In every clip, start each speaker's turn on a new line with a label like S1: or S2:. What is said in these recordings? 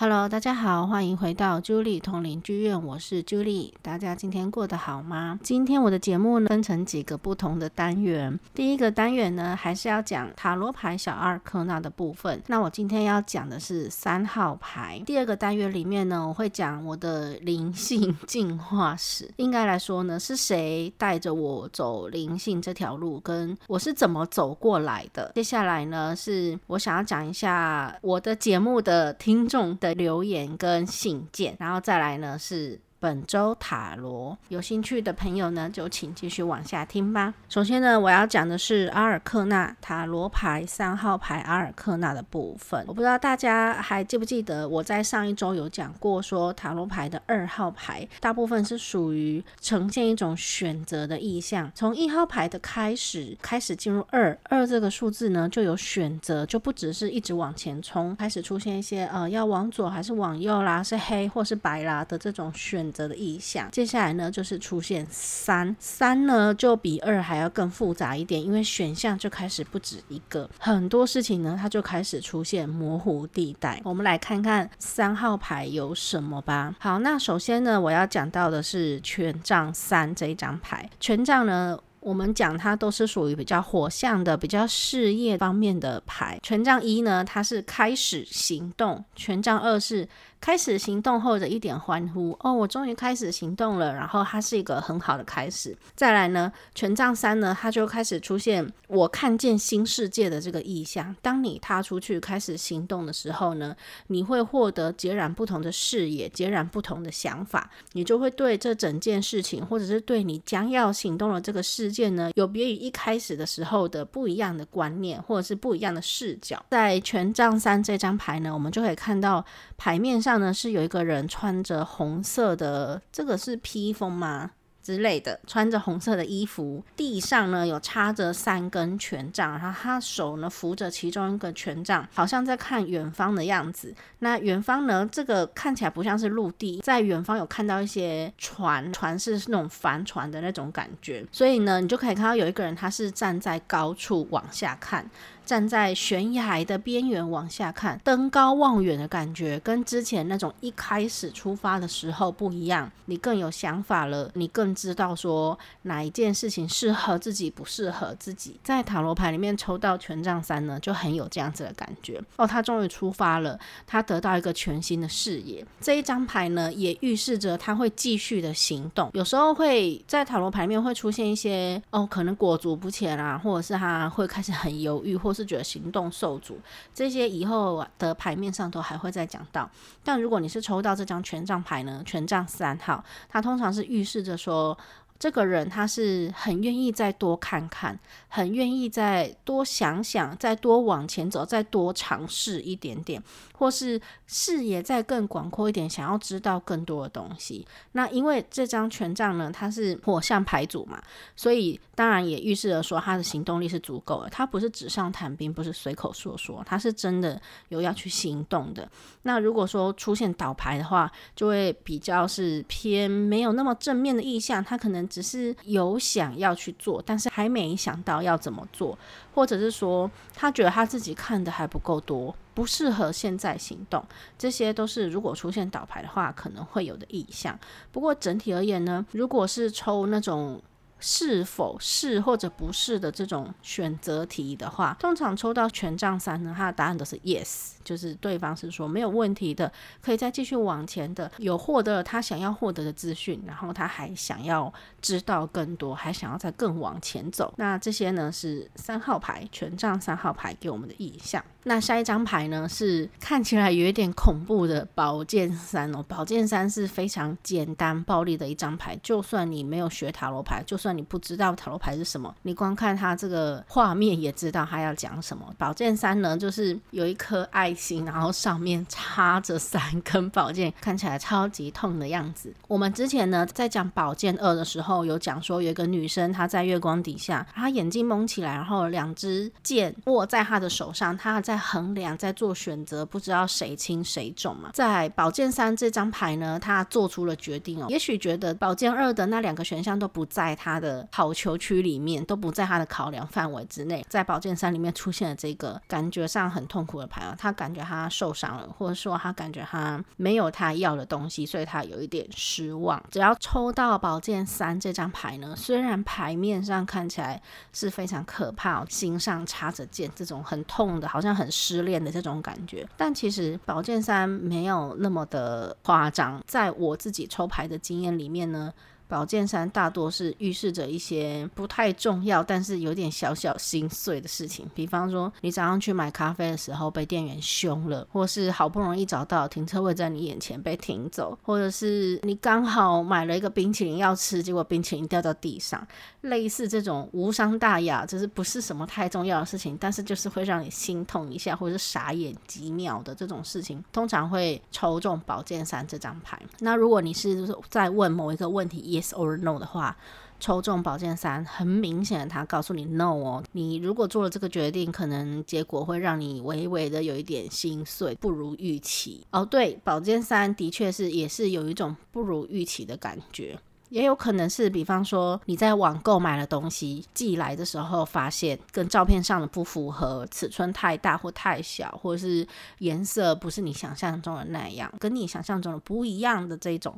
S1: Hello，大家好，欢迎回到 Julie 通灵剧院，我是 Julie。大家今天过得好吗？今天我的节目呢，分成几个不同的单元。第一个单元呢，还是要讲塔罗牌小二科纳的部分。那我今天要讲的是三号牌。第二个单元里面呢，我会讲我的灵性进化史。应该来说呢，是谁带着我走灵性这条路，跟我是怎么走过来的。接下来呢，是我想要讲一下我的节目的听众的留言跟信件，然后再来呢是。本周塔罗，有兴趣的朋友呢，就请继续往下听吧。首先呢，我要讲的是阿尔克纳塔罗牌三号牌阿尔克纳的部分。我不知道大家还记不记得，我在上一周有讲过，说塔罗牌的二号牌大部分是属于呈现一种选择的意向。从一号牌的开始，开始进入二，二这个数字呢，就有选择，就不只是一直往前冲，开始出现一些呃要往左还是往右啦，是黑或是白啦的这种选。选择的意向，接下来呢就是出现三，三呢就比二还要更复杂一点，因为选项就开始不止一个，很多事情呢它就开始出现模糊地带。我们来看看三号牌有什么吧。好，那首先呢我要讲到的是权杖三这一张牌，权杖呢。我们讲它都是属于比较火象的、比较事业方面的牌。权杖一呢，它是开始行动；权杖二是开始行动后的一点欢呼。哦，我终于开始行动了，然后它是一个很好的开始。再来呢，权杖三呢，它就开始出现我看见新世界的这个意象。当你踏出去开始行动的时候呢，你会获得截然不同的视野、截然不同的想法，你就会对这整件事情，或者是对你将要行动的这个事。事件呢，有别于一开始的时候的不一样的观念，或者是不一样的视角。在权杖三这张牌呢，我们就可以看到牌面上上呢是有一个人穿着红色的，这个是披风吗？之类的，穿着红色的衣服，地上呢有插着三根权杖，然后他手呢扶着其中一个权杖，好像在看远方的样子。那远方呢，这个看起来不像是陆地，在远方有看到一些船，船是那种帆船的那种感觉，所以呢，你就可以看到有一个人，他是站在高处往下看。站在悬崖的边缘往下看，登高望远的感觉跟之前那种一开始出发的时候不一样。你更有想法了，你更知道说哪一件事情适合自己，不适合自己。在塔罗牌里面抽到权杖三呢，就很有这样子的感觉哦。他终于出发了，他得到一个全新的视野。这一张牌呢，也预示着他会继续的行动。有时候会在塔罗牌面会出现一些哦，可能裹足不前啊，或者是他会开始很犹豫，或自觉行动受阻，这些以后的牌面上都还会再讲到。但如果你是抽到这张权杖牌呢，权杖三号，它通常是预示着说，这个人他是很愿意再多看看，很愿意再多想想，再多往前走，再多尝试一点点，或是视野再更广阔一点，想要知道更多的东西。那因为这张权杖呢，它是火象牌组嘛，所以当然也预示着说他的行动力是足够的。他不是纸上谈兵，不是随口说说，他是真的有要去行动的。那如果说出现倒牌的话，就会比较是偏没有那么正面的意向，他可能。只是有想要去做，但是还没想到要怎么做，或者是说他觉得他自己看的还不够多，不适合现在行动，这些都是如果出现倒牌的话可能会有的意向。不过整体而言呢，如果是抽那种。是否是或者不是的这种选择题的话，通常抽到权杖三呢，他的答案都是 yes，就是对方是说没有问题的，可以再继续往前的，有获得了他想要获得的资讯，然后他还想要知道更多，还想要再更往前走。那这些呢是三号牌，权杖三号牌给我们的意象。那下一张牌呢是看起来有一点恐怖的宝剑三哦，宝剑三是非常简单暴力的一张牌，就算你没有学塔罗牌，就算你不知道塔罗牌是什么，你光看它这个画面也知道它要讲什么。宝剑三呢，就是有一颗爱心，然后上面插着三根宝剑，看起来超级痛的样子。我们之前呢在讲宝剑二的时候，有讲说有一个女生她在月光底下，她眼睛蒙起来，然后两支剑握在她的手上，她在衡量，在做选择，不知道谁轻谁重嘛。在宝剑三这张牌呢，她做出了决定哦。也许觉得宝剑二的那两个选项都不在她。的好球区里面，都不在他的考量范围之内。在宝剑三里面出现了这个感觉上很痛苦的牌啊，他感感觉他受伤了，或者说他感觉他没有他要的东西，所以他有一点失望。只要抽到宝剑三这张牌呢，虽然牌面上看起来是非常可怕，心上插着剑，这种很痛的，好像很失恋的这种感觉，但其实宝剑三没有那么的夸张。在我自己抽牌的经验里面呢。宝剑三大多是预示着一些不太重要，但是有点小小心碎的事情。比方说，你早上去买咖啡的时候被店员凶了，或是好不容易找到停车位在你眼前被停走，或者是你刚好买了一个冰淇淋要吃，结果冰淇淋掉到地上。类似这种无伤大雅，就是不是什么太重要的事情，但是就是会让你心痛一下，或者是傻眼几秒的这种事情，通常会抽中宝剑三这张牌。那如果你是在问某一个问题也，Yes or No 的话，抽中宝剑三，很明显的，他告诉你 No 哦。你如果做了这个决定，可能结果会让你微微的有一点心碎，不如预期。哦，对，宝剑三的确是也是有一种不如预期的感觉，也有可能是，比方说你在网购买了东西，寄来的时候发现跟照片上的不符合，尺寸太大或太小，或者是颜色不是你想象中的那样，跟你想象中的不一样的这种，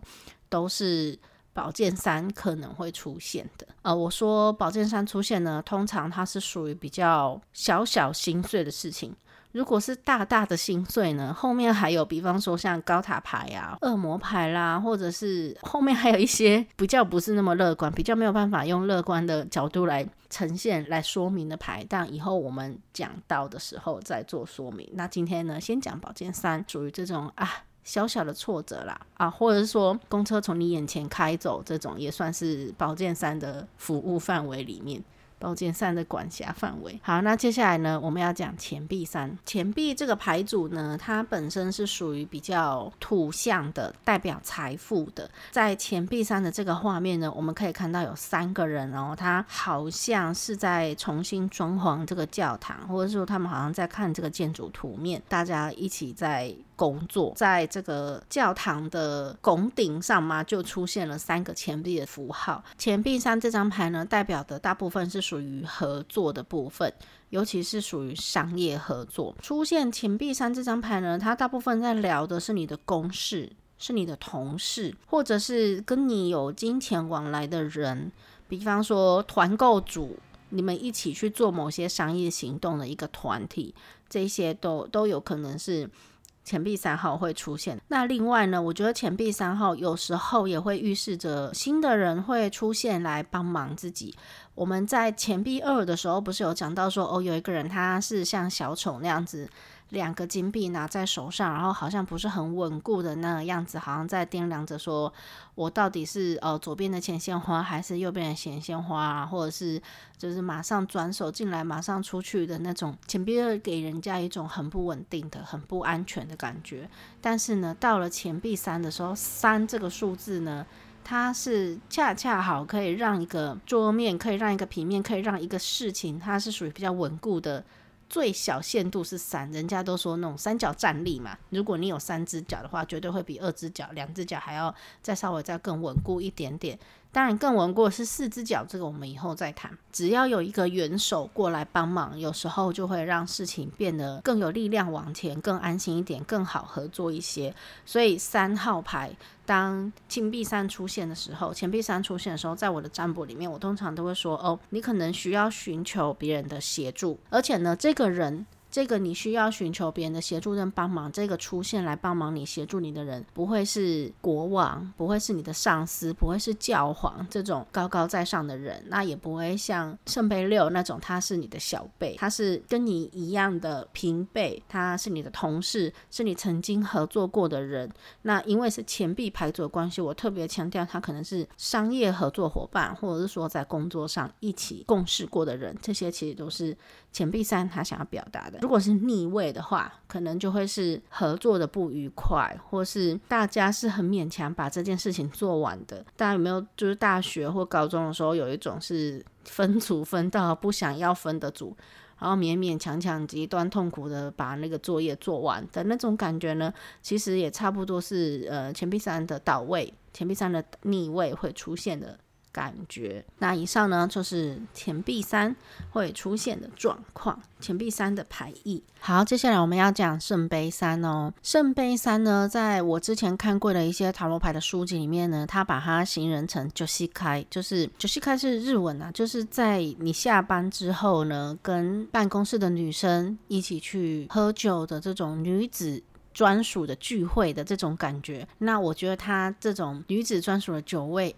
S1: 都是。宝剑三可能会出现的，呃，我说宝剑三出现呢，通常它是属于比较小小心碎的事情。如果是大大的心碎呢，后面还有，比方说像高塔牌啊、恶魔牌啦，或者是后面还有一些比较不是那么乐观、比较没有办法用乐观的角度来呈现、来说明的牌，但以后我们讲到的时候再做说明。那今天呢，先讲宝剑三，属于这种啊。小小的挫折啦，啊，或者是说公车从你眼前开走，这种也算是宝剑三的服务范围里面。宝剑三的管辖范围。好，那接下来呢，我们要讲钱币三。钱币这个牌组呢，它本身是属于比较土象的，代表财富的。在钱币三的这个画面呢，我们可以看到有三个人哦，他好像是在重新装潢这个教堂，或者说他们好像在看这个建筑图面，大家一起在工作。在这个教堂的拱顶上嘛，就出现了三个钱币的符号。钱币三这张牌呢，代表的大部分是。属于合作的部分，尤其是属于商业合作。出现钱币三这张牌呢，它大部分在聊的是你的公事，是你的同事，或者是跟你有金钱往来的人，比方说团购组，你们一起去做某些商业行动的一个团体，这些都都有可能是。钱币三号会出现。那另外呢，我觉得钱币三号有时候也会预示着新的人会出现来帮忙自己。我们在钱币二的时候不是有讲到说，哦，有一个人他是像小丑那样子。两个金币拿在手上，然后好像不是很稳固的那个样子，好像在掂量着说，我到底是呃左边的钱先花还是右边的钱先花啊？或者是就是马上转手进来，马上出去的那种钱币二给人家一种很不稳定的、很不安全的感觉。但是呢，到了钱币三的时候，三这个数字呢，它是恰恰好可以让一个桌面，可以让一个平面，可以让一个事情，它是属于比较稳固的。最小限度是三，人家都说那种三角站立嘛。如果你有三只脚的话，绝对会比二只脚、两只脚还要再稍微再更稳固一点点。当然，更稳固是四只脚，这个我们以后再谈。只要有一个元首过来帮忙，有时候就会让事情变得更有力量往前，更安心一点，更好合作一些。所以三号牌。当金币三出现的时候，钱币三出现的时候，在我的占卜里面，我通常都会说：哦，你可能需要寻求别人的协助，而且呢，这个人。这个你需要寻求别人的协助跟帮忙，这个出现来帮忙你、协助你的人，不会是国王，不会是你的上司，不会是教皇这种高高在上的人，那也不会像圣杯六那种，他是你的小辈，他是跟你一样的平辈，他是你的同事，是你曾经合作过的人。那因为是钱币牌组的关系，我特别强调，他可能是商业合作伙伴，或者是说在工作上一起共事过的人，这些其实都是钱币三他想要表达的。如果是逆位的话，可能就会是合作的不愉快，或是大家是很勉强把这件事情做完的。大家有没有就是大学或高中的时候，有一种是分组分到不想要分的组，然后勉勉强强极端痛苦的把那个作业做完的那种感觉呢？其实也差不多是呃钱币三的倒位，钱币三的逆位会出现的感觉。那以上呢，就是钱币三会出现的状况，钱币三的牌意。好，接下来我们要讲圣杯三哦。圣杯三呢，在我之前看过的一些塔罗牌的书籍里面呢，它把它形容成九西开，就是九西开是日文啊，就是在你下班之后呢，跟办公室的女生一起去喝酒的这种女子。专属的聚会的这种感觉，那我觉得他这种女子专属的酒会，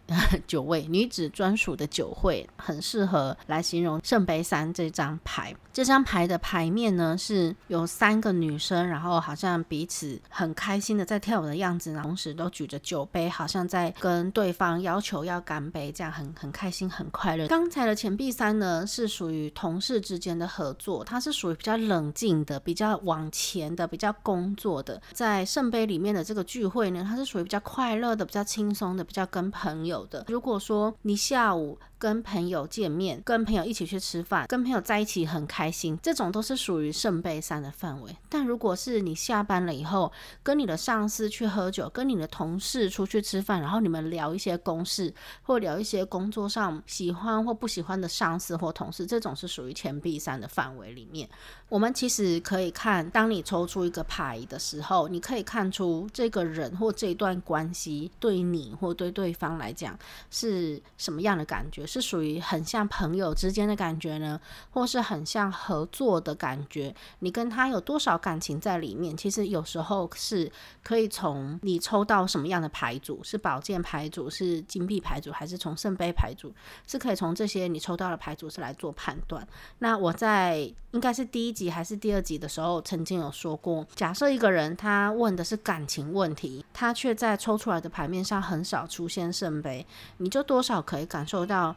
S1: 酒味女子专属的酒会，很适合来形容圣杯三这张牌。这张牌的牌面呢，是有三个女生，然后好像彼此很开心的在跳舞的样子，同时都举着酒杯，好像在跟对方要求要干杯，这样很很开心很快乐。刚才的钱币三呢，是属于同事之间的合作，它是属于比较冷静的，比较往前的，比较工作的。在圣杯里面的这个聚会呢，它是属于比较快乐的，比较轻松的，比较跟朋友的。如果说你下午跟朋友见面，跟朋友一起去吃饭，跟朋友在一起很开心，这种都是属于圣杯三的范围。但如果是你下班了以后，跟你的上司去喝酒，跟你的同事出去吃饭，然后你们聊一些公事，或聊一些工作上喜欢或不喜欢的上司或同事，这种是属于钱币三的范围里面。我们其实可以看，当你抽出一个牌的时候，你可以看出这个人或这段关系对你或对对方来讲是什么样的感觉。是属于很像朋友之间的感觉呢，或是很像合作的感觉？你跟他有多少感情在里面？其实有时候是可以从你抽到什么样的牌组，是宝剑牌组，是金币牌组，还是从圣杯牌组？是可以从这些你抽到的牌组是来做判断。那我在应该是第一集还是第二集的时候，曾经有说过，假设一个人他问的是感情问题，他却在抽出来的牌面上很少出现圣杯，你就多少可以感受到。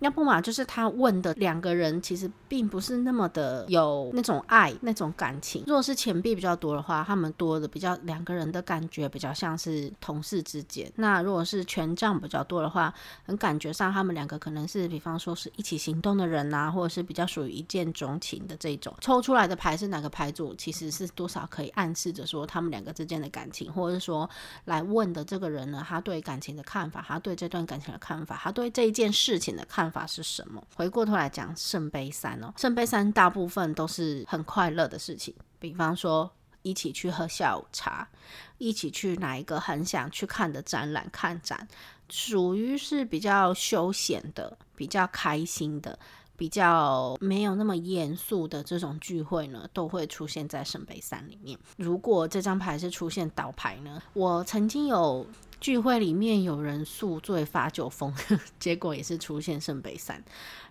S1: 要不嘛，就是他问的两个人其实并不是那么的有那种爱、那种感情。如果是钱币比较多的话，他们多的比较两个人的感觉比较像是同事之间。那如果是权杖比较多的话，很感觉上他们两个可能是，比方说是一起行动的人啊，或者是比较属于一见钟情的这种。抽出来的牌是哪个牌组，其实是多少可以暗示着说他们两个之间的感情，或者是说来问的这个人呢，他对感情的看法，他对这段感情的看法，他对这一件事情的看法。法是什么？回过头来讲圣杯三哦，圣杯三大部分都是很快乐的事情，比方说一起去喝下午茶，一起去哪一个很想去看的展览看展，属于是比较休闲的、比较开心的、比较没有那么严肃的这种聚会呢，都会出现在圣杯三里面。如果这张牌是出现倒牌呢，我曾经有。聚会里面有人宿醉发酒疯，结果也是出现圣杯三，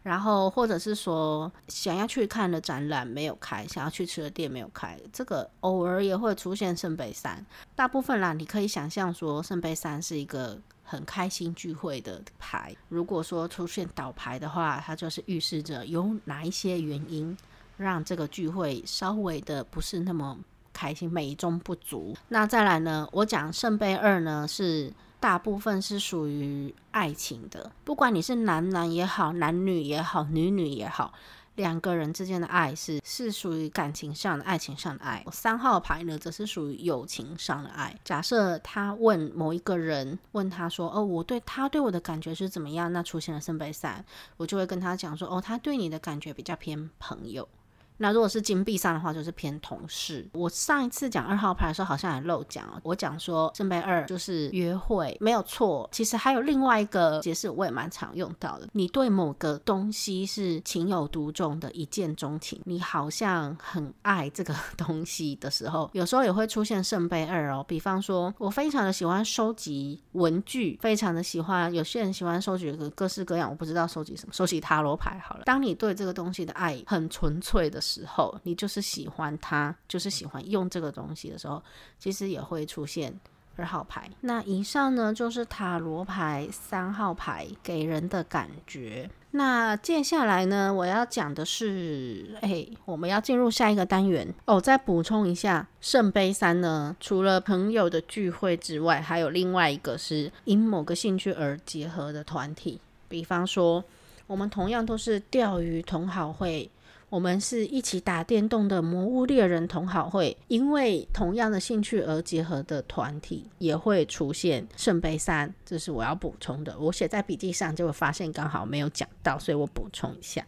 S1: 然后或者是说想要去看的展览没有开，想要去吃的店没有开，这个偶尔也会出现圣杯三。大部分啦，你可以想象说圣杯三是一个很开心聚会的牌。如果说出现倒牌的话，它就是预示着有哪一些原因让这个聚会稍微的不是那么。开心美中不足。那再来呢？我讲圣杯二呢，是大部分是属于爱情的。不管你是男男也好，男女也好，女女也好，两个人之间的爱是是属于感情上的、爱情上的爱。三号牌呢，则是属于友情上的爱。假设他问某一个人，问他说：“哦，我对他对我的感觉是怎么样？”那出现了圣杯三，我就会跟他讲说：“哦，他对你的感觉比较偏朋友。”那如果是金币上的话，就是偏同事。我上一次讲二号牌的时候，好像还漏讲哦。我讲说圣杯二就是约会，没有错。其实还有另外一个解释，我也蛮常用到的。你对某个东西是情有独钟的，一见钟情，你好像很爱这个 东西的时候，有时候也会出现圣杯二哦。比方说，我非常的喜欢收集文具，非常的喜欢。有些人喜欢收集各各式各样，我不知道收集什么，收集塔罗牌好了。当你对这个东西的爱很纯粹的时候，你就是喜欢他，就是喜欢用这个东西的时候，其实也会出现二号牌。那以上呢，就是塔罗牌三号牌给人的感觉。那接下来呢，我要讲的是，哎，我们要进入下一个单元哦。再补充一下，圣杯三呢，除了朋友的聚会之外，还有另外一个是因某个兴趣而结合的团体，比方说，我们同样都是钓鱼同好会。我们是一起打电动的魔物猎人同好会，因为同样的兴趣而结合的团体也会出现圣杯三，这是我要补充的。我写在笔记上，就会发现刚好没有讲到，所以我补充一下。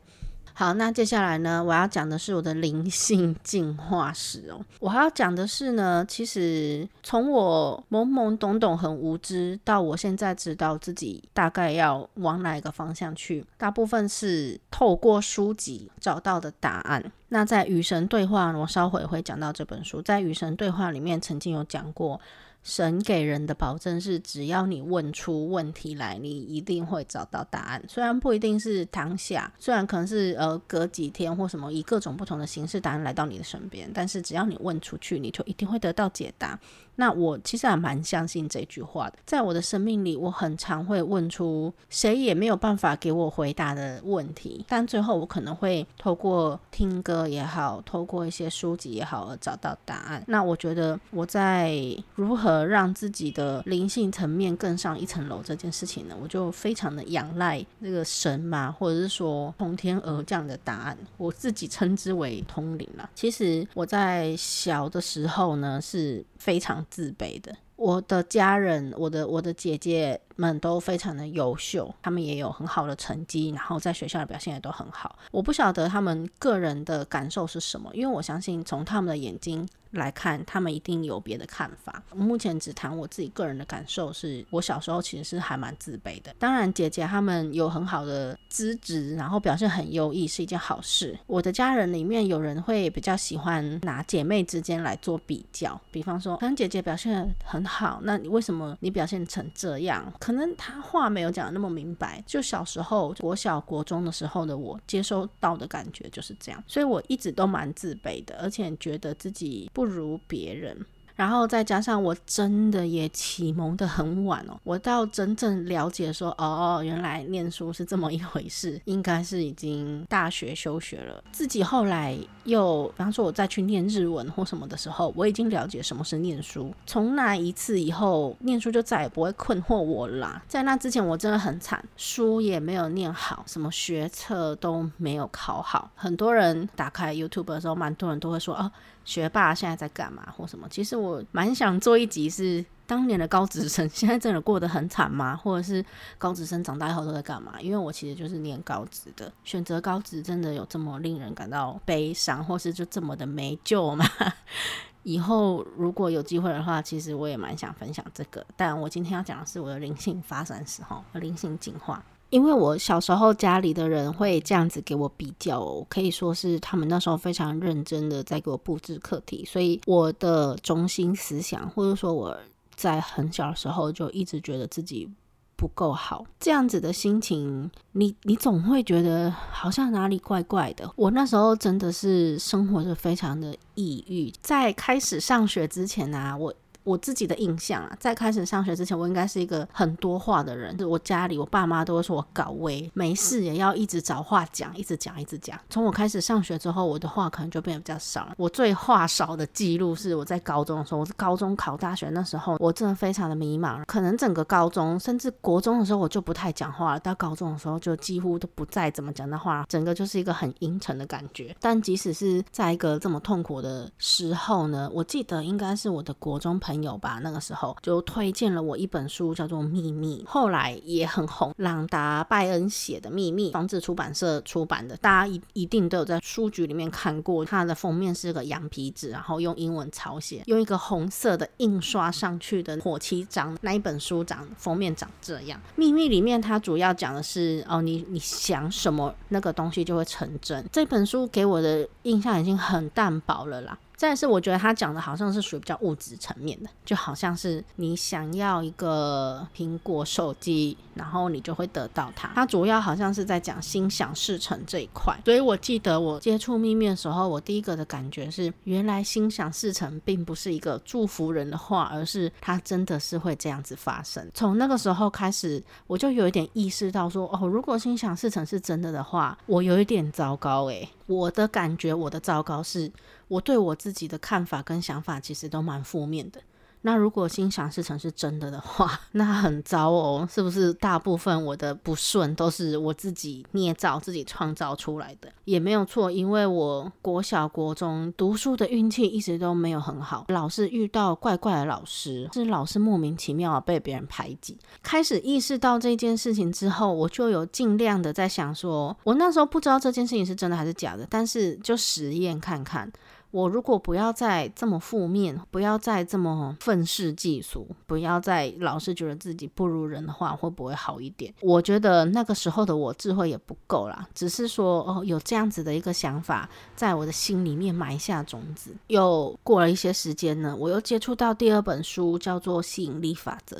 S1: 好，那接下来呢，我要讲的是我的灵性进化史哦。我还要讲的是呢，其实从我懵懵懂懂、很无知，到我现在知道自己大概要往哪一个方向去，大部分是透过书籍找到的答案。那在与神对话，我稍后会讲到这本书，在与神对话里面曾经有讲过。神给人的保证是，只要你问出问题来，你一定会找到答案。虽然不一定是当下，虽然可能是呃隔几天或什么，以各种不同的形式答案来到你的身边，但是只要你问出去，你就一定会得到解答。那我其实还蛮相信这句话的。在我的生命里，我很常会问出谁也没有办法给我回答的问题，但最后我可能会透过听歌也好，透过一些书籍也好而找到答案。那我觉得我在如何，让自己的灵性层面更上一层楼这件事情呢，我就非常的仰赖那个神嘛，或者是说从天而降的答案，我自己称之为通灵啦。其实我在小的时候呢，是非常自卑的。我的家人，我的我的姐姐们都非常的优秀，他们也有很好的成绩，然后在学校的表现也都很好。我不晓得他们个人的感受是什么，因为我相信从他们的眼睛来看，他们一定有别的看法。目前只谈我自己个人的感受是，我小时候其实是还蛮自卑的。当然，姐姐他们有很好的资质，然后表现很优异，是一件好事。我的家人里面有人会比较喜欢拿姐妹之间来做比较，比方说，可能姐姐表现很好，那你为什么你表现成这样？可能他话没有讲的那么明白。就小时候，国小、国中的时候的我，接收到的感觉就是这样，所以我一直都蛮自卑的，而且觉得自己不如别人。然后再加上我真的也启蒙得很晚哦，我到真正了解说，哦，原来念书是这么一回事，应该是已经大学休学了。自己后来又，比方说我再去念日文或什么的时候，我已经了解什么是念书。从那一次以后，念书就再也不会困惑我啦。在那之前，我真的很惨，书也没有念好，什么学测都没有考好。很多人打开 YouTube 的时候，蛮多人都会说，哦。学霸现在在干嘛或什么？其实我蛮想做一集，是当年的高职生 现在真的过得很惨吗？或者是高职生长大以后都在干嘛？因为我其实就是念高职的，选择高职真的有这么令人感到悲伤，或是就这么的没救吗？以后如果有机会的话，其实我也蛮想分享这个。但我今天要讲的是我的灵性发展史哈，灵性进化。因为我小时候家里的人会这样子给我比较，可以说是他们那时候非常认真的在给我布置课题，所以我的中心思想，或者说我在很小的时候就一直觉得自己不够好，这样子的心情，你你总会觉得好像哪里怪怪的。我那时候真的是生活着非常的抑郁，在开始上学之前啊，我。我自己的印象啊，在开始上学之前，我应该是一个很多话的人。就我家里，我爸妈都会说我搞威，没事也要一直找话讲，一直讲，一直讲。从我开始上学之后，我的话可能就变得比较少了。我最话少的记录是我在高中的时候，我是高中考大学那时候，我真的非常的迷茫。可能整个高中，甚至国中的时候，我就不太讲话了。到高中的时候，就几乎都不再怎么讲的话，整个就是一个很阴沉的感觉。但即使是在一个这么痛苦的时候呢，我记得应该是我的国中朋友有吧，那个时候就推荐了我一本书，叫做《秘密》，后来也很红。朗达·拜恩写的《秘密》，房子出版社出版的，大家一一定都有在书局里面看过。它的封面是个羊皮纸，然后用英文抄写，用一个红色的印刷上去的火漆章。那一本书长封面长这样，《秘密》里面它主要讲的是哦，你你想什么，那个东西就会成真。这本书给我的印象已经很淡薄了啦。再是，我觉得他讲的好像是属于比较物质层面的，就好像是你想要一个苹果手机，然后你就会得到它。它主要好像是在讲心想事成这一块。所以我记得我接触秘密的时候，我第一个的感觉是，原来心想事成并不是一个祝福人的话，而是它真的是会这样子发生。从那个时候开始，我就有一点意识到说，哦，如果心想事成是真的的话，我有一点糟糕诶。我的感觉，我的糟糕是，我对我自己的看法跟想法其实都蛮负面的。那如果心想事成是真的的话，那很糟哦，是不是？大部分我的不顺都是我自己捏造、自己创造出来的，也没有错。因为我国小、国中读书的运气一直都没有很好，老是遇到怪怪的老师，是老是莫名其妙被别人排挤。开始意识到这件事情之后，我就有尽量的在想说，我那时候不知道这件事情是真的还是假的，但是就实验看看。我如果不要再这么负面，不要再这么愤世嫉俗，不要再老是觉得自己不如人的话，会不会好一点？我觉得那个时候的我智慧也不够啦，只是说哦，有这样子的一个想法，在我的心里面埋下种子。又过了一些时间呢，我又接触到第二本书，叫做《吸引力法则》。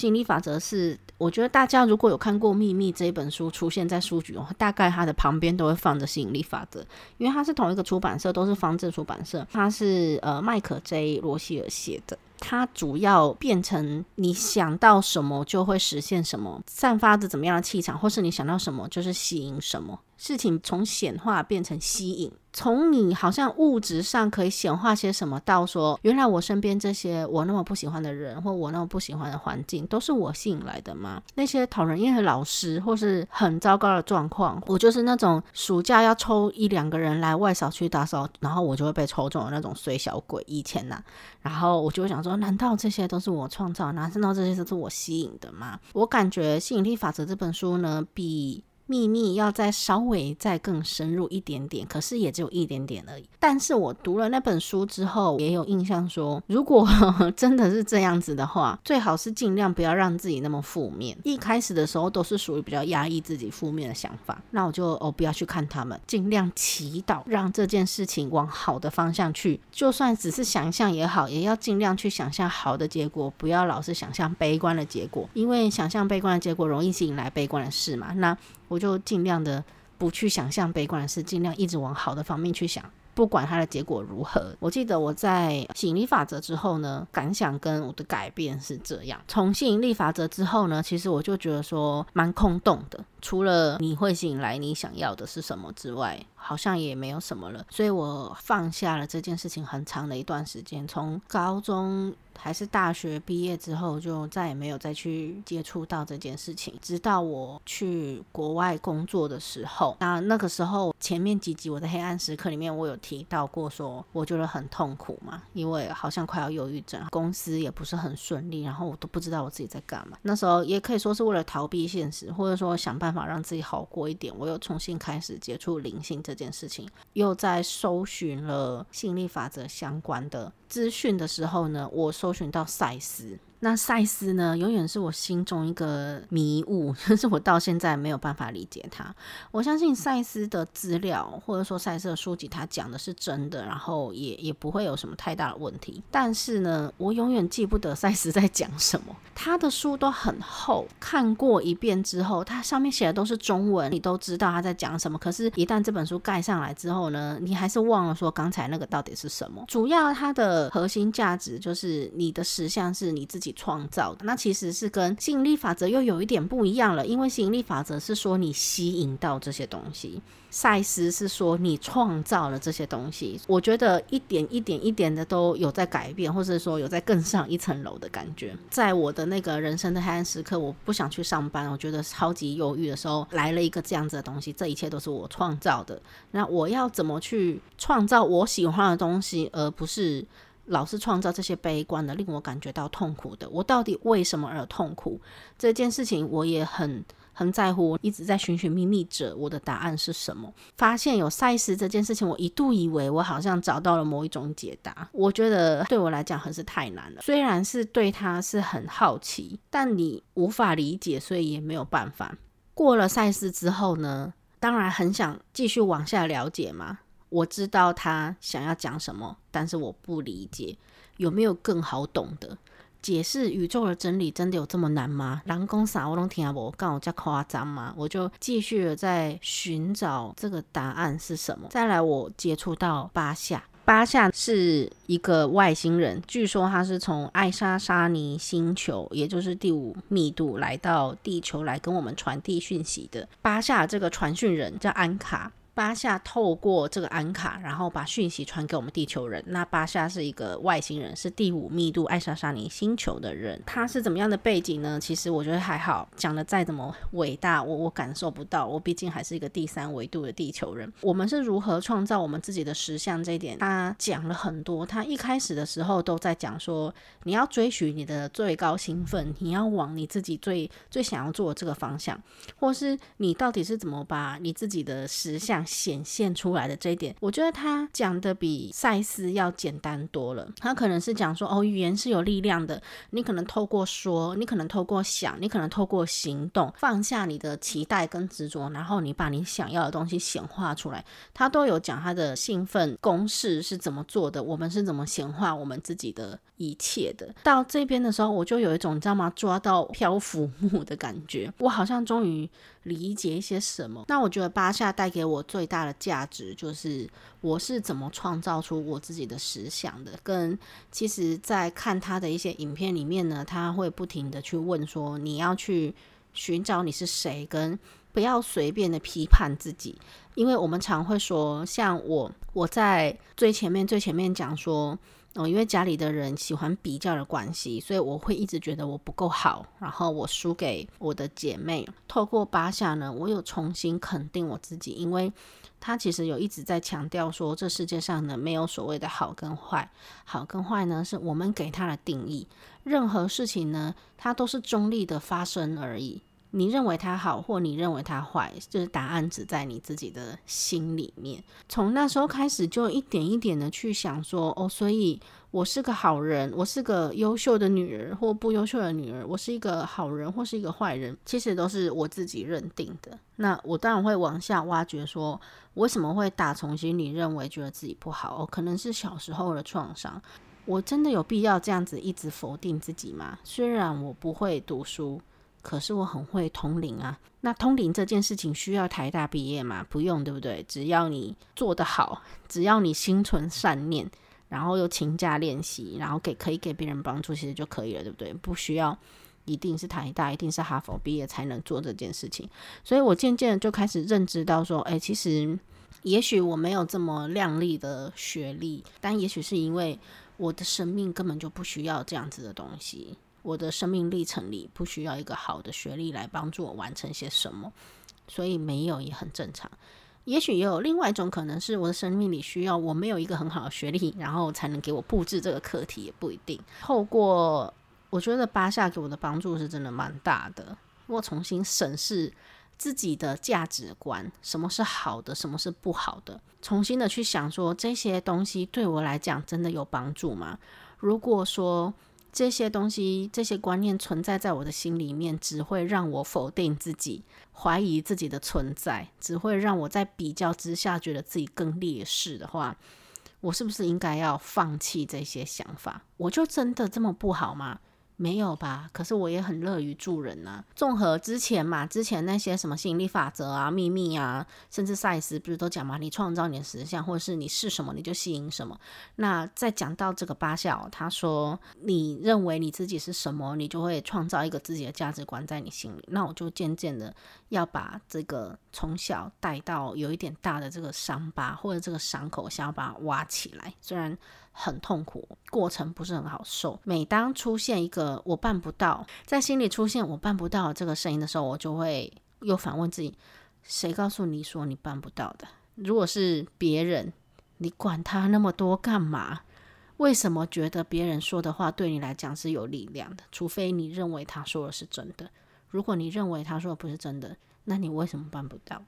S1: 吸引力法则是，我觉得大家如果有看过《秘密》这一本书出现在书局的话，大概它的旁边都会放着吸引力法则，因为它是同一个出版社，都是方正出版社，它是呃麦可 J 罗希尔写的。它主要变成你想到什么就会实现什么，散发着怎么样的气场，或是你想到什么就是吸引什么。事情从显化变成吸引，从你好像物质上可以显化些什么，到说原来我身边这些我那么不喜欢的人，或我那么不喜欢的环境，都是我吸引来的吗？那些讨人厌的老师，或是很糟糕的状况，我就是那种暑假要抽一两个人来外扫区打扫，然后我就会被抽中的那种衰小鬼。以前呐、然后我就会想说，难道这些都是我创造？难道这些都是我吸引的吗？我感觉《吸引力法则》这本书呢，比。秘密要再稍微再更深入一点点，可是也只有一点点而已。但是我读了那本书之后，也有印象说，如果 真的是这样子的话，最好是尽量不要让自己那么负面。一开始的时候都是属于比较压抑自己负面的想法，那我就哦不要去看他们，尽量祈祷让这件事情往好的方向去。就算只是想象也好，也要尽量去想象好的结果，不要老是想象悲观的结果，因为想象悲观的结果容易吸引来悲观的事嘛。那我就尽量的不去想象悲观的事，尽量一直往好的方面去想，不管它的结果如何。我记得我在吸引力法则之后呢，感想跟我的改变是这样。从吸引力法则之后呢，其实我就觉得说蛮空洞的，除了你会吸引来你想要的是什么之外，好像也没有什么了。所以我放下了这件事情很长的一段时间，从高中。还是大学毕业之后，就再也没有再去接触到这件事情。直到我去国外工作的时候，那那个时候前面几集我的黑暗时刻里面，我有提到过，说我觉得很痛苦嘛，因为好像快要忧郁症，公司也不是很顺利，然后我都不知道我自己在干嘛。那时候也可以说是为了逃避现实，或者说想办法让自己好过一点，我又重新开始接触灵性这件事情，又在搜寻了吸引力法则相关的资讯的时候呢，我搜寻到赛斯。那赛斯呢，永远是我心中一个迷雾，就是我到现在没有办法理解他。我相信赛斯的资料，或者说赛斯的书籍，他讲的是真的，然后也也不会有什么太大的问题。但是呢，我永远记不得 赛斯在讲什么。他的书都很厚，看过一遍之后，他上面写的都是中文，你都知道他在讲什么。可是，一旦这本书盖上来之后呢，你还是忘了说刚才那个到底是什么。主要它的核心价值就是你的实相是你自己创造的，那其实是跟吸引力法则又有一点不一样了，因为吸引力法则是说你吸引到这些东西，赛斯是说你创造了这些东西。我觉得一点一点一点的都有在改变，或者说有在更上一层楼的感觉。在我的那个人生的黑暗时刻，我不想去上班，我觉得超级忧郁的时候，来了一个这样子的东西，这一切都是我创造的。那我要怎么去创造我喜欢的东西，而不是？老是创造这些悲观的，令我感觉到痛苦的。我到底为什么而痛苦？这件事情我也很很在乎，一直在寻寻觅觅着我的答案是什么。发现有赛事这件事情，我一度以为我好像找到了某一种解答。我觉得对我来讲还是太难了。虽然是对他是很好奇，但你无法理解，所以也没有办法。过了赛事之后呢，当然很想继续往下了解嘛。我知道他想要讲什么，但是我不理解，有没有更好懂的解释？宇宙的真理真的有这么难吗？人讲啥我都听不懂，刚好这夸张吗？我就继续的在寻找这个答案是什么。再来，我接触到巴夏，巴夏是一个外星人，据说他是从爱莎莎尼星球，也就是第五密度来到地球来跟我们传递讯息的。巴夏这个传讯人叫安卡。巴夏透过这个安卡，然后把讯息传给我们地球人。那巴夏是一个外星人，是第五密度爱莎莎尼星球的人。他是怎么样的背景呢？其实我觉得还好，讲的再怎么伟大，我我感受不到。我毕竟还是一个第三维度的地球人。我们是如何创造我们自己的实相这一点，他讲了很多。他一开始的时候都在讲说，你要追寻你的最高兴奋，你要往你自己最最想要做的这个方向，或是你到底是怎么把你自己的实相显现出来的这一点，我觉得他讲的比赛斯要简单多了。他可能是讲说，哦，语言是有力量的，你可能透过说，你可能透过想，你可能透过行动，放下你的期待跟执着，然后你把你想要的东西显化出来。他都有讲他的兴奋公式是怎么做的，我们是怎么显化我们自己的一切的。到这边的时候，我就有一种你知道吗？抓到漂浮木的感觉，我好像终于理解一些什么。那我觉得巴夏带给我最大的价值，就是我是怎么创造出我自己的实想的。跟其实，在看他的一些影片里面呢，他会不停的去问说，你要去寻找你是谁，跟不要随便的批判自己，因为我们常会说，像我，我在最前面最前面讲说。哦，因为家里的人喜欢比较的关系，所以我会一直觉得我不够好，然后我输给我的姐妹。透过八下呢，我有重新肯定我自己，因为他其实有一直在强调说，这世界上呢没有所谓的好跟坏，好跟坏呢是我们给他的定义，任何事情呢它都是中立的发生而已。你认为他好，或你认为他坏，就是答案只在你自己的心里面。从那时候开始，就一点一点的去想说，哦，所以我是个好人，我是个优秀的女儿，或不优秀的女儿，我是一个好人，或是一个坏人，其实都是我自己认定的。那我当然会往下挖掘，说为什么会打从心里认为觉得自己不好？哦，可能是小时候的创伤。我真的有必要这样子一直否定自己吗？虽然我不会读书。可是我很会通灵啊，那通灵这件事情需要台大毕业吗？不用，对不对？只要你做得好，只要你心存善念，然后又勤加练习，然后给可以给别人帮助，其实就可以了，对不对？不需要一定是台大，一定是哈佛毕业才能做这件事情。所以我渐渐的就开始认知到说，哎，其实也许我没有这么亮丽的学历，但也许是因为我的生命根本就不需要这样子的东西。我的生命历程里不需要一个好的学历来帮助我完成些什么，所以没有也很正常。也许也有另外一种可能是我的生命里需要我没有一个很好的学历，然后才能给我布置这个课题，也不一定。透过我觉得巴夏给我的帮助是真的蛮大的，我重新审视自己的价值观，什么是好的，什么是不好的，重新的去想说这些东西对我来讲真的有帮助吗？如果说。这些东西、这些观念存在在我的心里面，只会让我否定自己、怀疑自己的存在，只会让我在比较之下觉得自己更劣势的话，我是不是应该要放弃这些想法？我就真的这么不好吗？没有吧，可是我也很乐于助人呐、综合之前嘛，之前那些什么吸引力法则啊、秘密啊，甚至赛斯不是都讲嘛，你创造你的实相，或者是你是什么你就吸引什么。那再讲到这个巴夏，他说你认为你自己是什么，你就会创造一个自己的价值观在你心里。那我就渐渐的要把这个从小带到有一点大的这个伤疤或者这个伤口，想要把它挖起来，虽然。很痛苦，过程不是很好受。每当出现一个我办不到，在心里出现我办不到这个声音的时候，我就会又反问自己：谁告诉你说你办不到的？如果是别人，你管他那么多干嘛？为什么觉得别人说的话对你来讲是有力量的？除非你认为他说的是真的。如果你认为他说的不是真的，那你为什么办不到？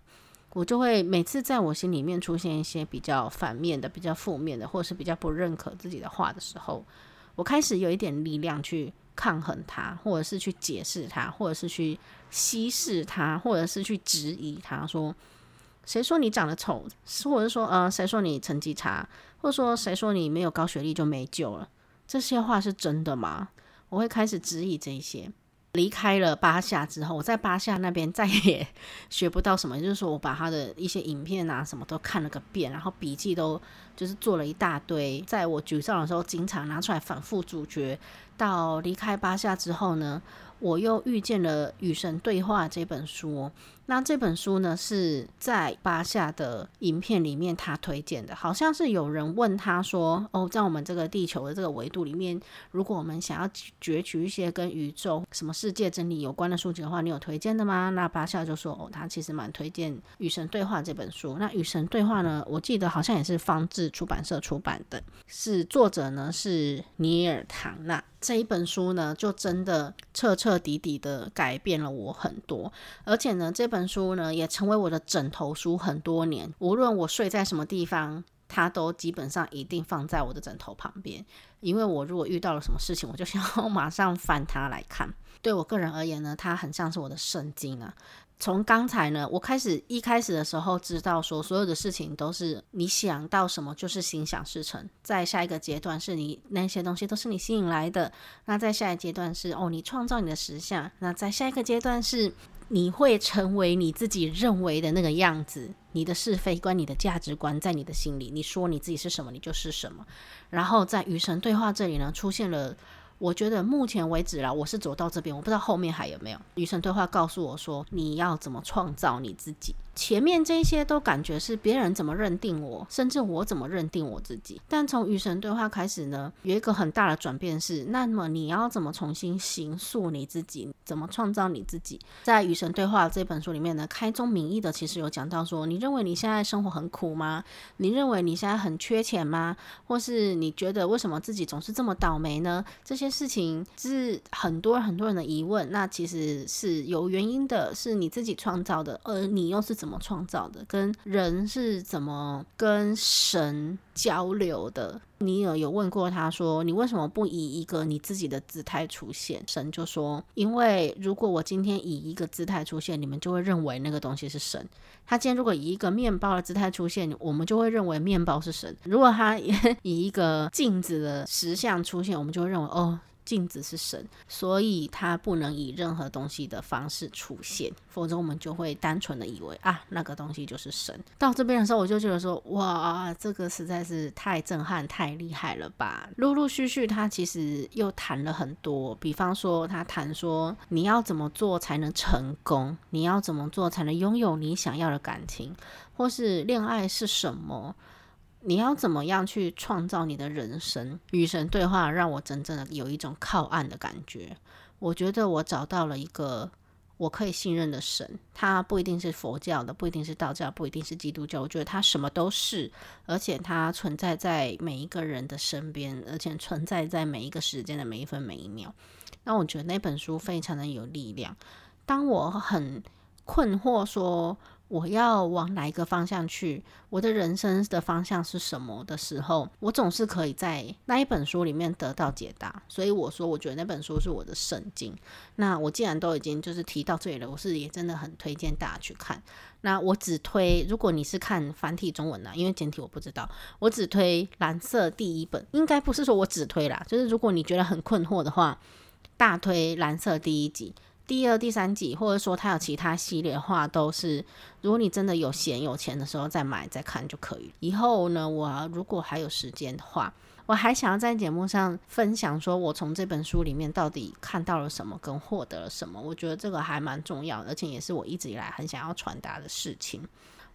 S1: 我就会每次在我心里面出现一些比较反面的、比较负面的，或者是比较不认可自己的话的时候，我开始有一点力量去抗衡它，或者是去解释它，或者是去稀释它，或者是去质疑它，说谁说你长得丑，或者是说呃谁说你成绩差，或者说谁说你没有高学历就没救了，这些话是真的吗？我会开始质疑这些。离开了巴夏之后，我在巴夏那边再也学不到什么。就是说我把他的一些影片啊，什么都看了个遍，然后笔记都就是做了一大堆。在我沮丧的时候，经常拿出来反复咀嚼。到离开巴夏之后呢，我又遇见了《与神对话》这本书。那这本书呢，是在巴夏的影片里面他推荐的，好像是有人问他说：“哦，在我们这个地球的这个维度里面，如果我们想要攫取一些跟宇宙什么世界真理有关的书籍的话，你有推荐的吗？”那巴夏就说：“哦，他其实蛮推荐《与神对话》这本书。那《与神对话》呢，我记得好像也是方智出版社出版的，是作者呢是尼尔·唐纳。这一本书呢，就真的彻彻底底的改变了我很多，而且呢，这这本书呢也成为我的枕头书很多年。无论我睡在什么地方，它都基本上一定放在我的枕头旁边，因为我如果遇到了什么事情，我就想要马上翻它来看。对我个人而言呢，它很像是我的圣经啊。从刚才呢，我开始一开始的时候知道说，所有的事情都是你想到什么就是心想事成。在下一个阶段是你那些东西都是你吸引来的。那在下一阶段是哦，你创造你的实相。那在下一个阶段是你会成为你自己认为的那个样子。你的是非观、你的价值观在你的心里，你说你自己是什么，你就是什么。然后在与神对话这里呢，出现了。我觉得目前为止啦，我是走到这边，我不知道后面还有没有。与神对话告诉我说，你要怎么创造你自己。前面这些都感觉是别人怎么认定我，甚至我怎么认定我自己。但从与神对话开始呢，有一个很大的转变是，那么你要怎么重新形塑你自己，怎么创造你自己？在与神对话这本书里面呢，开宗明义的其实有讲到说，你认为你现在生活很苦吗？你认为你现在很缺钱吗？或是你觉得为什么自己总是这么倒霉呢？这些事情是很多很多人的疑问，那其实是有原因的，是你自己创造的，而你又是。怎么创造的？跟人是怎么跟神交流的？你有有问过他说，你为什么不以一个你自己的姿态出现？神就说，因为如果我今天以一个姿态出现，你们就会认为那个东西是神。他今天如果以一个面包的姿态出现，我们就会认为面包是神。如果他 以一个镜子的实像出现，我们就会认为哦。镜子是神，所以它不能以任何东西的方式出现，否则我们就会单纯的以为啊，那个东西就是神。到这边的时候，我就觉得说，哇，这个实在是太震撼、太厉害了吧！陆陆续续，他其实又谈了很多，比方说，他谈说你要怎么做才能成功，你要怎么做才能拥有你想要的感情，或是恋爱是什么。你要怎么样去创造你的人生？与神对话让我真正的有一种靠岸的感觉。我觉得我找到了一个我可以信任的神，他不一定是佛教的，不一定是道教，不一定是基督教。我觉得他什么都是，而且他存在在每一个人的身边，而且存在在每一个时间的每一分每一秒。那我觉得那本书非常的有力量。当我很困惑说，我要往哪一个方向去？我的人生的方向是什么的时候，我总是可以在那一本书里面得到解答。所以我说，我觉得那本书是我的圣经。那我既然都已经就是提到这里了，我是也真的很推荐大家去看。那我只推，如果你是看繁体中文的，因为简体我不知道，我只推蓝色第一本。应该不是说我只推啦，就是如果你觉得很困惑的话，大推蓝色第一集。第二、第三集，或者说它有其他系列的话，都是如果你真的有闲有钱的时候再买再看就可以。以后呢，我如果还有时间的话，我还想要在节目上分享，说我从这本书里面到底看到了什么，跟获得了什么。我觉得这个还蛮重要，而且也是我一直以来很想要传达的事情。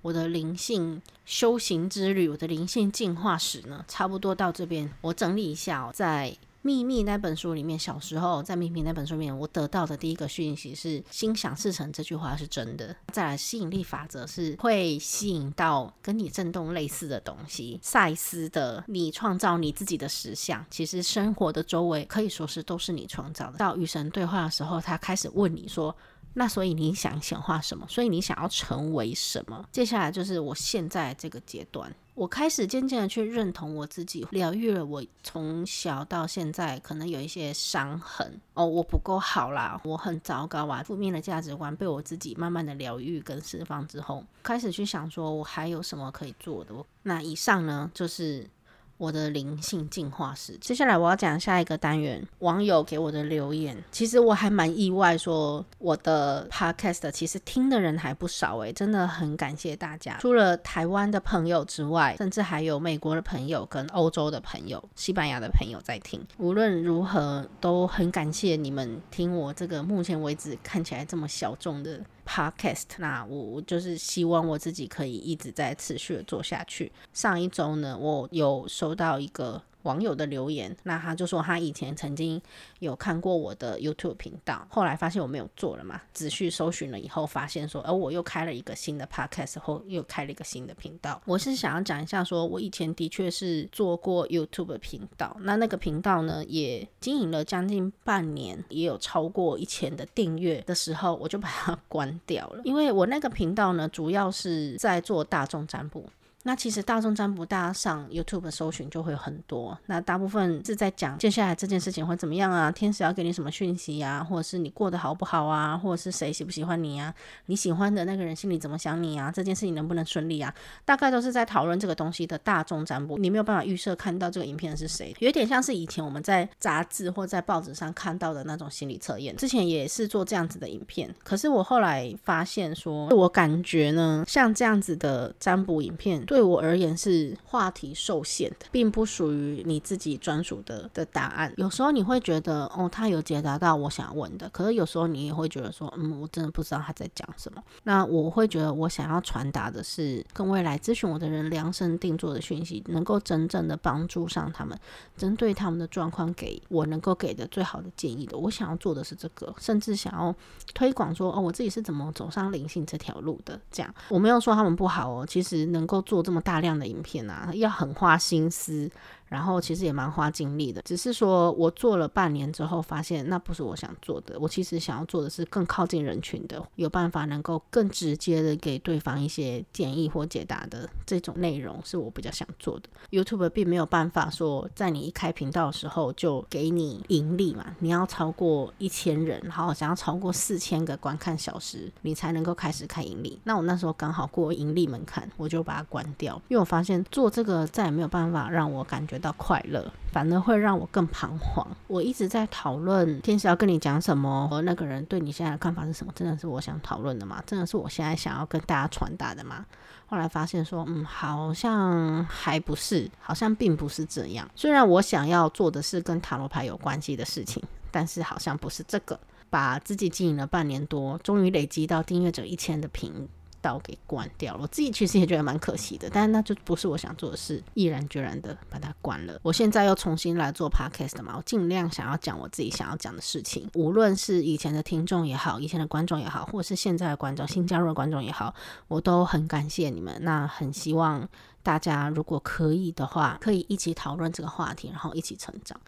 S1: 我的灵性修行之旅，我的灵性进化史呢，差不多到这边，我整理一下，在。秘密那本书里面，小时候在秘密那本书里面，我得到的第一个讯息是“心想事成”这句话是真的。再来，吸引力法则是会吸引到跟你震动类似的东西。赛斯的“你创造你自己的实相”，其实生活的周围可以说是都是你创造的。到与神对话的时候，他开始问你说：“那所以你想显化什么？所以你想要成为什么？”接下来就是我现在这个阶段。我开始渐渐的去认同我自己，疗愈了我从小到现在可能有一些伤痕哦，我不够好啦，我很糟糕啊，负面的价值观被我自己慢慢的疗愈跟释放之后，开始去想说我还有什么可以做的。那以上呢，就是我的灵性进化史。接下来我要讲下一个单元，网友给我的留言。其实我还蛮意外，说我的 podcast 其实听的人还不少诶，真的很感谢大家。除了台湾的朋友之外，甚至还有美国的朋友跟欧洲的朋友、西班牙的朋友在听。无论如何，都很感谢你们听我这个目前为止看起来这么小众的。Podcast，那我我就是希望我自己可以一直在持续的做下去。上一周呢，我有收到一个。网友的留言，那他就说他以前曾经有看过我的 YouTube 频道，后来发现我没有做了嘛，仔细搜寻了以后，发现说，而我又开了一个新的 Podcast，后又开了一个新的频道。我是想要讲一下，说我以前的确是做过 YouTube 频道，那那个频道呢，也经营了将近半年，也有超过一千的订阅的时候，我就把它 关掉了，因为我那个频道呢，主要是在做大众占卜。那其实大众占卜，大家上 YouTube 搜寻就会很多。那大部分是在讲接下来这件事情会怎么样啊？天使要给你什么讯息啊？或者是你过得好不好啊？或者是谁喜不喜欢你啊？你喜欢的那个人心里怎么想你啊？这件事情能不能顺利啊？大概都是在讨论这个东西的大众占卜。你没有办法预设看到这个影片是谁，有点像是以前我们在杂志或在报纸上看到的那种心理测验。之前也是做这样子的影片，可是我后来发现说，我感觉呢，像这样子的占卜影片。对我而言是话题受限的，并不属于你自己专属的的答案。有时候你会觉得，哦，他有解答到我想要问的，可是有时候你也会觉得说，嗯，我真的不知道他在讲什么。那我会觉得，我想要传达的是，跟未来咨询我的人量身定做的讯息，能够真正的帮助上他们，针对他们的状况，给我能够给的最好的建议的。我想要做的是这个，甚至想要推广说，哦，我自己是怎么走上灵性这条路的。这样，我没有说他们不好哦，其实能够做。这么大量的影片啊，要很花心思。然后其实也蛮花精力的，只是说我做了半年之后，发现那不是我想做的。我其实想要做的是更靠近人群的，有办法能够更直接的给对方一些建议或解答的这种内容，是我比较想做的。YouTube 并没有办法说，在你一开频道的时候就给你盈利嘛，你要超过一千人，然后想要超过四千个观看小时，你才能够开始开盈利。那我那时候刚好过盈利门槛，我就把它关掉，因为我发现做这个再也没有办法让我感觉。得到快乐，反而会让我更彷徨。我一直在讨论天使要跟你讲什么，和那个人对你现在的看法是什么？真的是我想讨论的吗？真的是我现在想要跟大家传达的吗？后来发现说，嗯，好像还不是，好像并不是这样。虽然我想要做的是跟塔罗牌有关系的事情，但是好像不是这个。把自己经营了半年多，终于累积到订阅者一千的频道给关掉了，我自己其实也觉得蛮可惜的，但是那就不是我想做的事，毅然决然的把它关了。我现在又重新来做 podcast 嘛，我尽量想要讲我自己想要讲的事情，无论是以前的听众也好，以前的观众也好，或是现在的观众、新加入的观众也好，我都很感谢你们。那很希望大家如果可以的话，可以一起讨论这个话题，然后一起成长。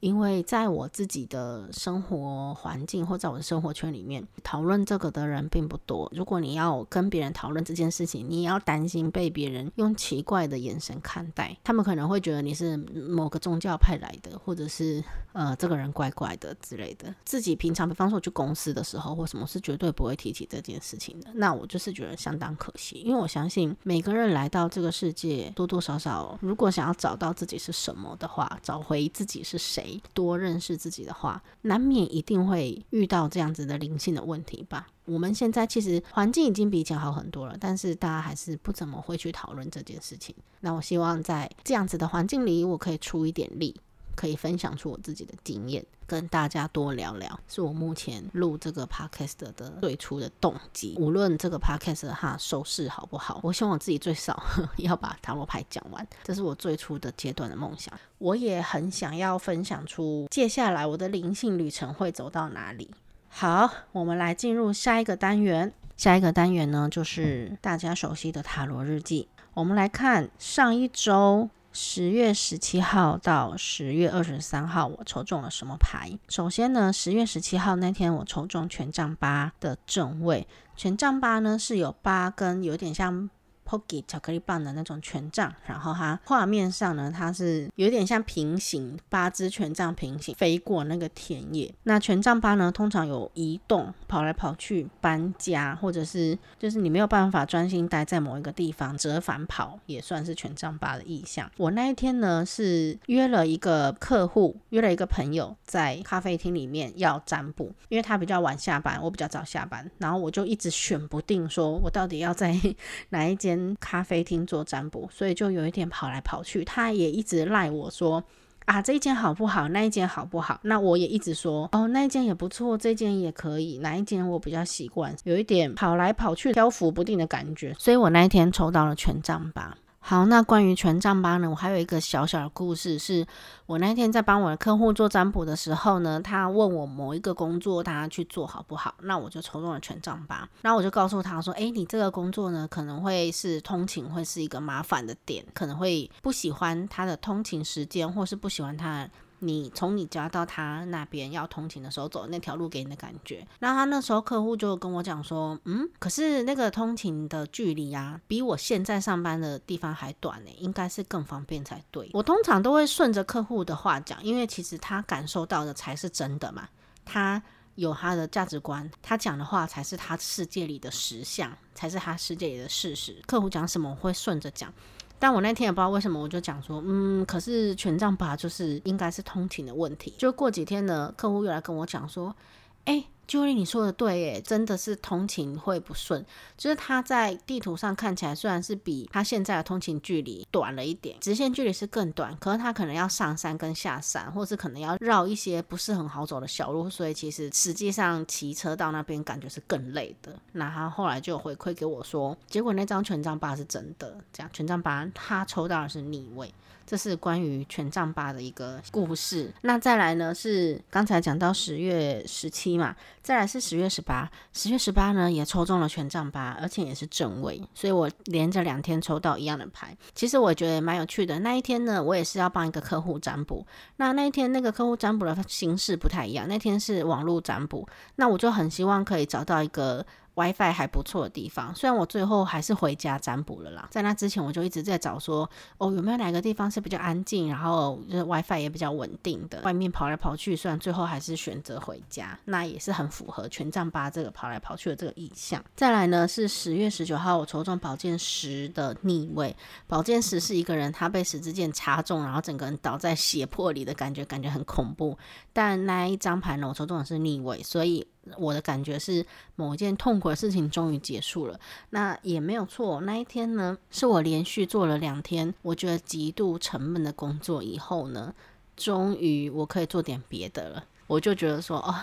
S1: 因为在我自己的生活环境或在我的生活圈里面，讨论这个的人并不多。如果你要跟别人讨论这件事情，你也要担心被别人用奇怪的眼神看待，他们可能会觉得你是某个宗教派来的，或者是呃这个人怪怪的之类的。自己平常比方说我去公司的时候或什么，是绝对不会提起这件事情的。那我就是觉得相当可惜，因为我相信每个人来到这个世界，多多少少如果想要找到自己是什么的话，找回自己是谁。多认识自己的话，难免一定会遇到这样子的灵性的问题吧。我们现在其实环境已经比以前好很多了，但是大家还是不怎么会去讨论这件事情。那我希望在这样子的环境里，我可以出一点力。可以分享出我自己的经验，跟大家多聊聊，是我目前录这个 podcast 的最初的动机。无论这个 podcast 哈收视好不好，我希望我自己最少 要把塔罗牌讲完，这是我最初的阶段的梦想。我也很想要分享出接下来我的灵性旅程会走到哪里。好，我们来进入下一个单元。下一个单元呢，就是大家熟悉的塔罗日记。我们来看上一周。十月十七号到十月二十三号，我抽中了什么牌？首先呢，十月十七号那天，我抽中权杖八的正位。权杖八呢是有八根有点像 Pocky 巧克力棒的那种权杖，然后它画面上呢，它是有点像平行八只权杖平行飞过那个田野。那权杖八呢，通常有移动、跑来跑去、搬家，或者是就是你没有办法专心待在某一个地方，折返跑也算是权杖八的意象。我那一天呢是约了一个客户，约了一个朋友在咖啡厅里面要占卜，因为他比较晚下班，我比较早下班，然后我就一直选不定，说我到底要在 哪一间。咖啡厅做占卜，所以就有一点跑来跑去。他也一直赖我说啊，这一间好不好？那一间好不好？那我也一直说哦，那一间也不错，这间也可以。哪一间我比较习惯？有一点跑来跑去、漂浮不定的感觉。所以我那一天抽到了权杖八。好，那关于权杖八呢，我还有一个小小的故事，是我那天在帮我的客户做占卜的时候呢，他问我某一个工作他去做好不好，那我就抽中了权杖八，那我就告诉他说，诶，你这个工作呢，可能会是通勤会是一个麻烦的点，可能会不喜欢他的通勤时间，或是不喜欢他。你从你家到他那边要通勤的时候走那条路给你的感觉，那他那时候客户就跟我讲说，嗯，可是那个通勤的距离啊，比我现在上班的地方还短呢，应该是更方便才对。我通常都会顺着客户的话讲，因为其实他感受到的才是真的嘛，他有他的价值观，他讲的话才是他世界里的实相，才是他世界里的事实。客户讲什么，我会顺着讲。但我那天也不知道为什么，我就讲说，嗯，可是权杖八就是应该是通勤的问题。就过几天呢，客户又来跟我讲说，哎。Julie，你说的对耶，真的是通勤会不顺。就是他在地图上看起来虽然是比他现在的通勤距离短了一点，直线距离是更短，可是他可能要上山跟下山，或是可能要绕一些不是很好走的小路，所以其实实际上骑车到那边感觉是更累的。那他后来就回馈给我说，结果那张权杖八是真的，这样权杖八他抽到的是逆位。这是关于权杖八的一个故事。那再来呢，是刚才讲到十月十七嘛，再来是十月十八。十月十八呢也抽中了权杖八，而且也是正位，所以我连着两天抽到一样的牌。其实我觉得蛮有趣的。那一天呢，我也是要帮一个客户占卜。那那一天那个客户占卜的形式不太一样，那天是网络占卜。那我就很希望可以找到一个。WiFi 还不错的地方，虽然我最后还是回家占卜了啦。在那之前，我就一直在找说，哦，有没有哪个地方是比较安静，然后就是 WiFi 也比较稳定的。外面跑来跑去，虽然最后还是选择回家，那也是很符合权杖八这个跑来跑去的这个意象。再来呢，是十月十九号，我抽中宝剑十的逆位。宝剑十是一个人，他被十字剑插中，然后整个人倒在血泊里的感觉，感觉很恐怖。但那一张牌呢，我抽中的是逆位，所以。我的感觉是某一件痛苦的事情终于结束了，那也没有错。那一天呢，是我连续做了两天，我觉得极度沉闷的工作以后呢，终于我可以做点别的了。我就觉得说，哦。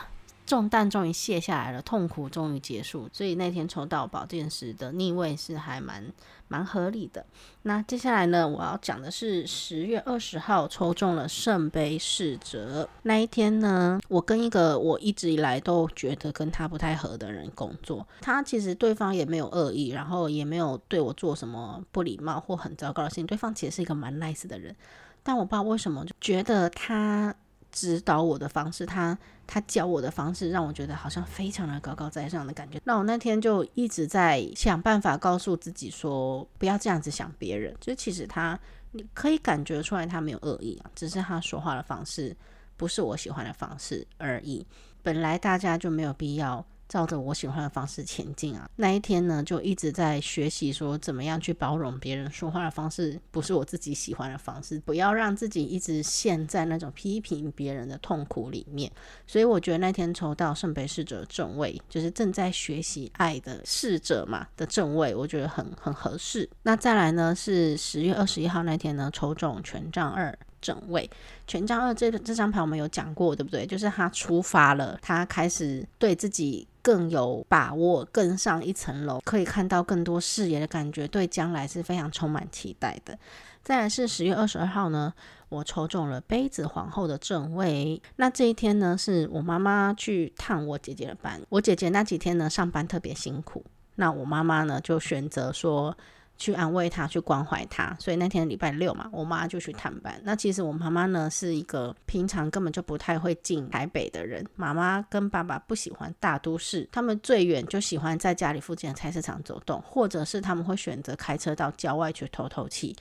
S1: 重担终于卸下来了，痛苦终于结束，所以那天抽到宝剑十的逆位是还蛮蛮合理的。那接下来呢，我要讲的是十月二十号抽中了圣杯侍者那一天呢，我跟一个我一直以来都觉得跟他不太合的人工作，他其实对方也没有恶意，然后也没有对我做什么不礼貌或很糟糕的事情，对方其实是一个蛮 nice 的人，但我不知道为什么就觉得他。指导我的方式，他他教我的方式，让我觉得好像非常的高高在上的感觉。那我那天就一直在想办法告诉自己说，不要这样子想别人。就其实他，你可以感觉出来他没有恶意啊，只是他说话的方式不是我喜欢的方式而已。本来大家就没有必要。照着我喜欢的方式前进啊！那一天呢，就一直在学习说怎么样去包容别人说话的方式，不是我自己喜欢的方式，不要让自己一直陷在那种批评别人的痛苦里面。所以我觉得那天抽到圣杯侍者正位，就是正在学习爱的侍者嘛的正位，我觉得很很合适。那再来呢，是十月二十一号那天呢，抽中权杖二。正位权杖二这这张牌我们有讲过，对不对？就是他出发了，他开始对自己更有把握，更上一层楼，可以看到更多视野的感觉，对将来是非常充满期待的。再来是十月二十二号呢，我抽中了杯子皇后的正位。那这一天呢，是我妈妈去探我姐姐的班，我姐姐那几天呢上班特别辛苦，那我妈妈呢就选择说。去安慰他，去关怀他。所以那天礼拜六嘛，我妈就去探班。那其实我妈妈呢是一个平常根本就不太会进台北的人。妈妈跟爸爸不喜欢大都市，他们最远就喜欢在家里附近的菜市场走动，或者是他们会选择开车到郊外去透透气。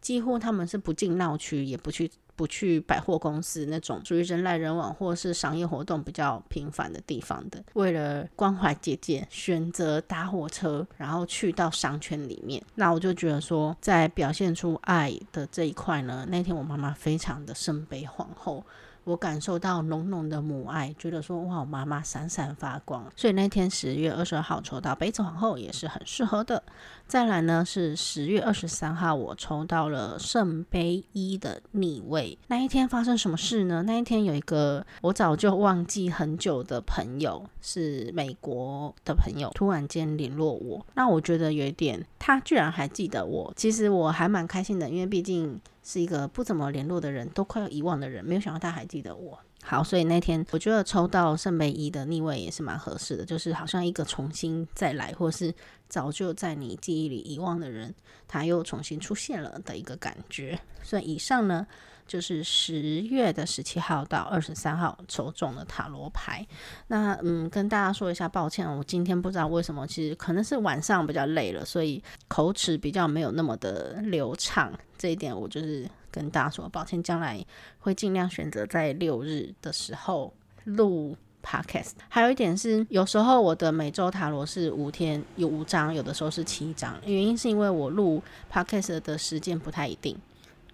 S1: 几乎他们是不进闹区，也不去。不去百货公司那种属于人来人往或是商业活动比较频繁的地方的，为了关怀姐姐，选择搭火车，然后去到商圈里面。那我就觉得说，在表现出爱的这一块呢，那天我妈妈非常的圣杯皇后。我感受到浓浓的母爱，觉得说哇，妈妈闪闪发光，所以那天十月二十二号抽到杯子皇后也是很适合的。再来呢是十月二十三号，我抽到了圣杯一的逆位。那一天发生什么事呢？那一天有一个我早就忘记很久的朋友，是美国的朋友，突然间联络我。那我觉得有一点，他居然还记得我，其实我还蛮开心的，因为毕竟。是一个不怎么联络的人，都快要遗忘的人，没有想到他还记得我。好，所以那天我觉得抽到圣杯一的逆位也是蛮合适的，就是好像一个重新再来，或是早就在你记忆里遗忘的人，他又重新出现了的一个感觉。所以以上呢。就是十月的十七号到二十三号抽中了塔罗牌。那嗯，跟大家说一下抱歉，我今天不知道为什么，其实可能是晚上比较累了，所以口齿比较没有那么的流畅。这一点我就是跟大家说抱歉，将来会尽量选择在六日的时候录 podcast。还有一点是，有时候我的每周塔罗是五天有五张，有的时候是七张，原因是因为我录 podcast 的时间不太一定。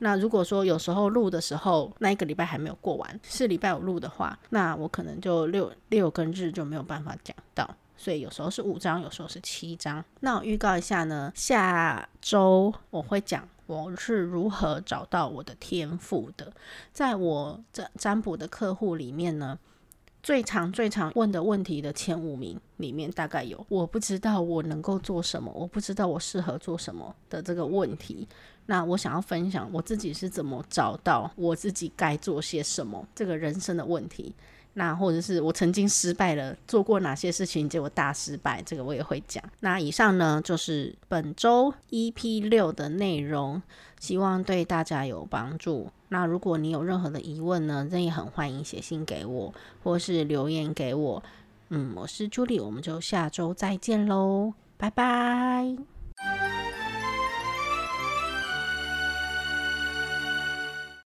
S1: 那如果说有时候录的时候，那一个礼拜还没有过完，是礼拜五录的话，那我可能就六六跟日就没有办法讲到，所以有时候是五张，有时候是七张。那我预告一下呢，下周我会讲我是如何找到我的天赋的，在我占占卜的客户里面呢。最常、最常问的问题的前五名里面，大概有我不知道我能够做什么，我不知道我适合做什么的这个问题。那我想要分享我自己是怎么找到我自己该做些什么这个人生的问题。那或者是我曾经失败了，做过哪些事情，结果大失败，这个我也会讲。那以上呢，就是本周 EP 六的内容，希望对大家有帮助。那如果你有任何的疑问呢，那也很欢迎写信给我，或是留言给我。嗯，我是 Julie，我们就下周再见喽，拜拜。